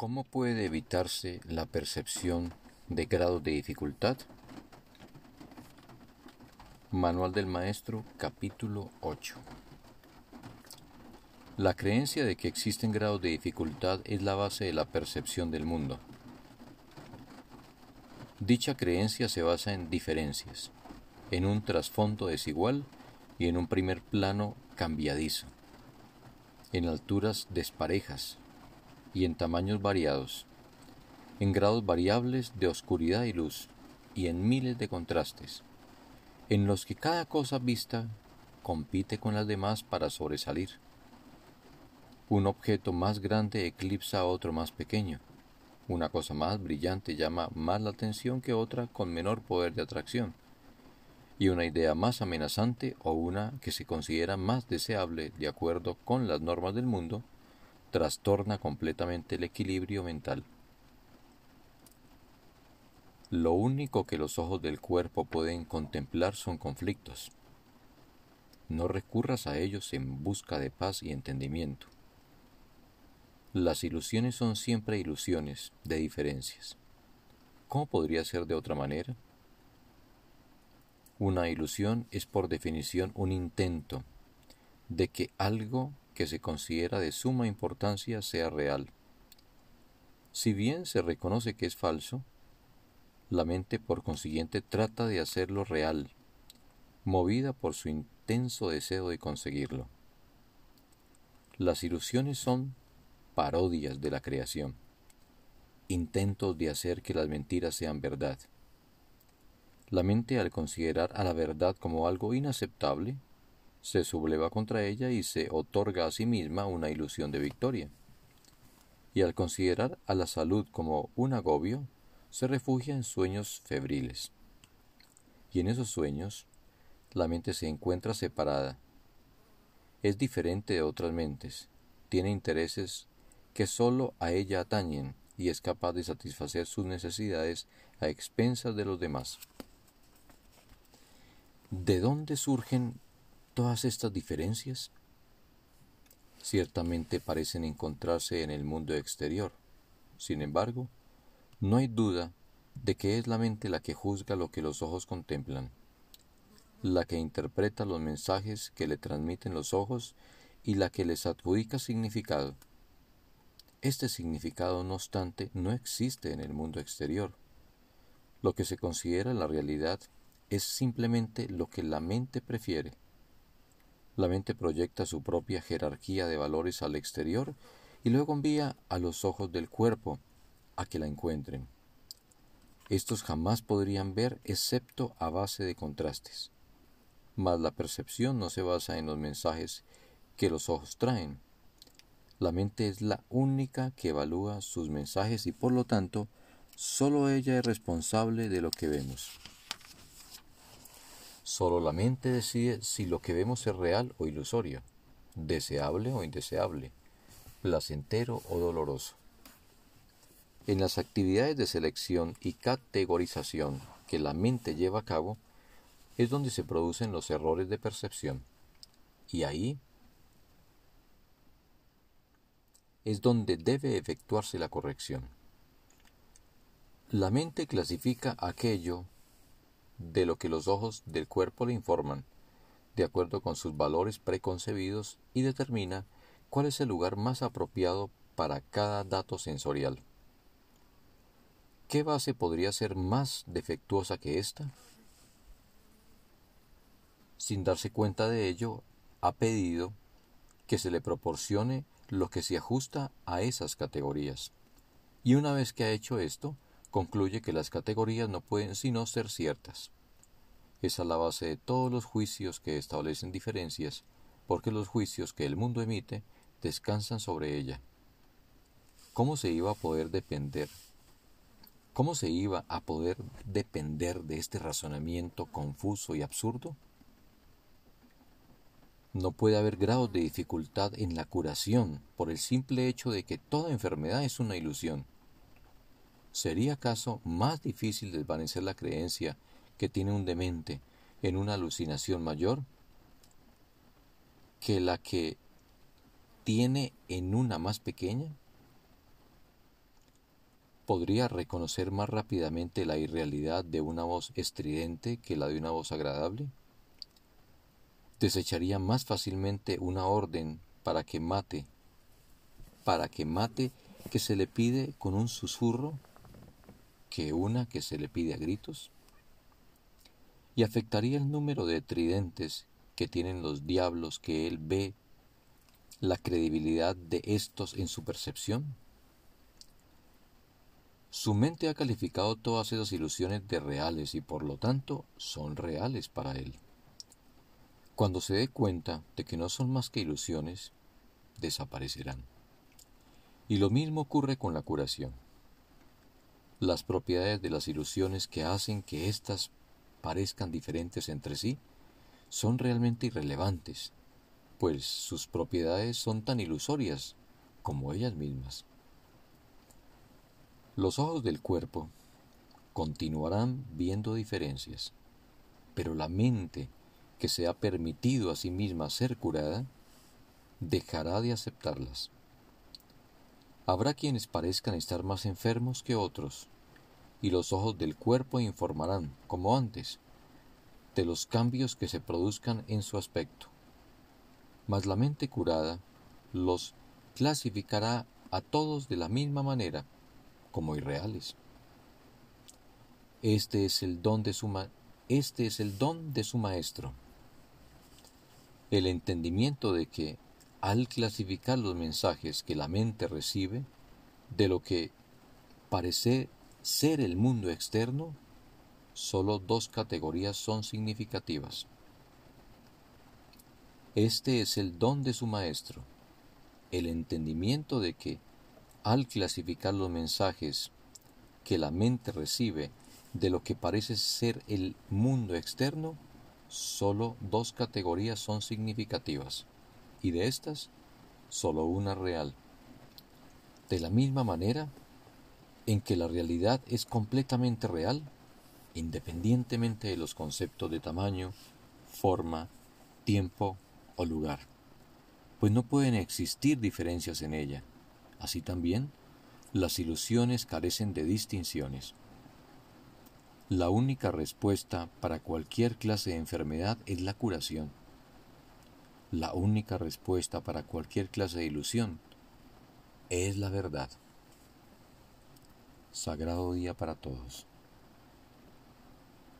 ¿Cómo puede evitarse la percepción de grados de dificultad? Manual del Maestro, capítulo 8. La creencia de que existen grados de dificultad es la base de la percepción del mundo. Dicha creencia se basa en diferencias, en un trasfondo desigual y en un primer plano cambiadizo, en alturas desparejas y en tamaños variados, en grados variables de oscuridad y luz y en miles de contrastes, en los que cada cosa vista compite con las demás para sobresalir. Un objeto más grande eclipsa a otro más pequeño. Una cosa más brillante llama más la atención que otra con menor poder de atracción. Y una idea más amenazante o una que se considera más deseable de acuerdo con las normas del mundo trastorna completamente el equilibrio mental. Lo único que los ojos del cuerpo pueden contemplar son conflictos. No recurras a ellos en busca de paz y entendimiento. Las ilusiones son siempre ilusiones de diferencias. ¿Cómo podría ser de otra manera? Una ilusión es por definición un intento de que algo que se considera de suma importancia sea real. Si bien se reconoce que es falso, la mente por consiguiente trata de hacerlo real, movida por su intenso deseo de conseguirlo. Las ilusiones son parodias de la creación, intentos de hacer que las mentiras sean verdad. La mente al considerar a la verdad como algo inaceptable, se subleva contra ella y se otorga a sí misma una ilusión de victoria. Y al considerar a la salud como un agobio, se refugia en sueños febriles. Y en esos sueños, la mente se encuentra separada. Es diferente de otras mentes, tiene intereses que sólo a ella atañen y es capaz de satisfacer sus necesidades a expensas de los demás. ¿De dónde surgen todas estas diferencias? Ciertamente parecen encontrarse en el mundo exterior. Sin embargo, no hay duda de que es la mente la que juzga lo que los ojos contemplan, la que interpreta los mensajes que le transmiten los ojos y la que les adjudica significado. Este significado, no obstante, no existe en el mundo exterior. Lo que se considera la realidad es simplemente lo que la mente prefiere. La mente proyecta su propia jerarquía de valores al exterior y luego envía a los ojos del cuerpo a que la encuentren. Estos jamás podrían ver excepto a base de contrastes. Mas la percepción no se basa en los mensajes que los ojos traen, la mente es la única que evalúa sus mensajes y por lo tanto solo ella es responsable de lo que vemos. Solo la mente decide si lo que vemos es real o ilusorio, deseable o indeseable, placentero o doloroso. En las actividades de selección y categorización que la mente lleva a cabo es donde se producen los errores de percepción. Y ahí es donde debe efectuarse la corrección. La mente clasifica aquello de lo que los ojos del cuerpo le informan, de acuerdo con sus valores preconcebidos, y determina cuál es el lugar más apropiado para cada dato sensorial. ¿Qué base podría ser más defectuosa que esta? Sin darse cuenta de ello, ha pedido que se le proporcione lo que se ajusta a esas categorías. Y una vez que ha hecho esto, concluye que las categorías no pueden sino ser ciertas. Es la base de todos los juicios que establecen diferencias, porque los juicios que el mundo emite descansan sobre ella. ¿Cómo se iba a poder depender? ¿Cómo se iba a poder depender de este razonamiento confuso y absurdo? No puede haber grados de dificultad en la curación por el simple hecho de que toda enfermedad es una ilusión. ¿Sería acaso más difícil desvanecer la creencia que tiene un demente en una alucinación mayor que la que tiene en una más pequeña? podría reconocer más rápidamente la irrealidad de una voz estridente que la de una voz agradable? ¿Desecharía más fácilmente una orden para que mate, para que mate que se le pide con un susurro que una que se le pide a gritos? ¿Y afectaría el número de tridentes que tienen los diablos que él ve la credibilidad de estos en su percepción? Su mente ha calificado todas esas ilusiones de reales y por lo tanto son reales para él. Cuando se dé cuenta de que no son más que ilusiones, desaparecerán. Y lo mismo ocurre con la curación. Las propiedades de las ilusiones que hacen que éstas parezcan diferentes entre sí son realmente irrelevantes, pues sus propiedades son tan ilusorias como ellas mismas. Los ojos del cuerpo continuarán viendo diferencias, pero la mente que se ha permitido a sí misma ser curada dejará de aceptarlas. Habrá quienes parezcan estar más enfermos que otros, y los ojos del cuerpo informarán, como antes, de los cambios que se produzcan en su aspecto. Mas la mente curada los clasificará a todos de la misma manera, como irreales. Este es el don de su, este es el don de su maestro. El entendimiento de que al clasificar los mensajes que la mente recibe de lo que parece ser el mundo externo, solo dos categorías son significativas. Este es el don de su maestro, el entendimiento de que, al clasificar los mensajes que la mente recibe de lo que parece ser el mundo externo, solo dos categorías son significativas y de estas solo una real. De la misma manera en que la realidad es completamente real, independientemente de los conceptos de tamaño, forma, tiempo o lugar, pues no pueden existir diferencias en ella. Así también, las ilusiones carecen de distinciones. La única respuesta para cualquier clase de enfermedad es la curación la única respuesta para cualquier clase de ilusión es la verdad. Sagrado día para todos.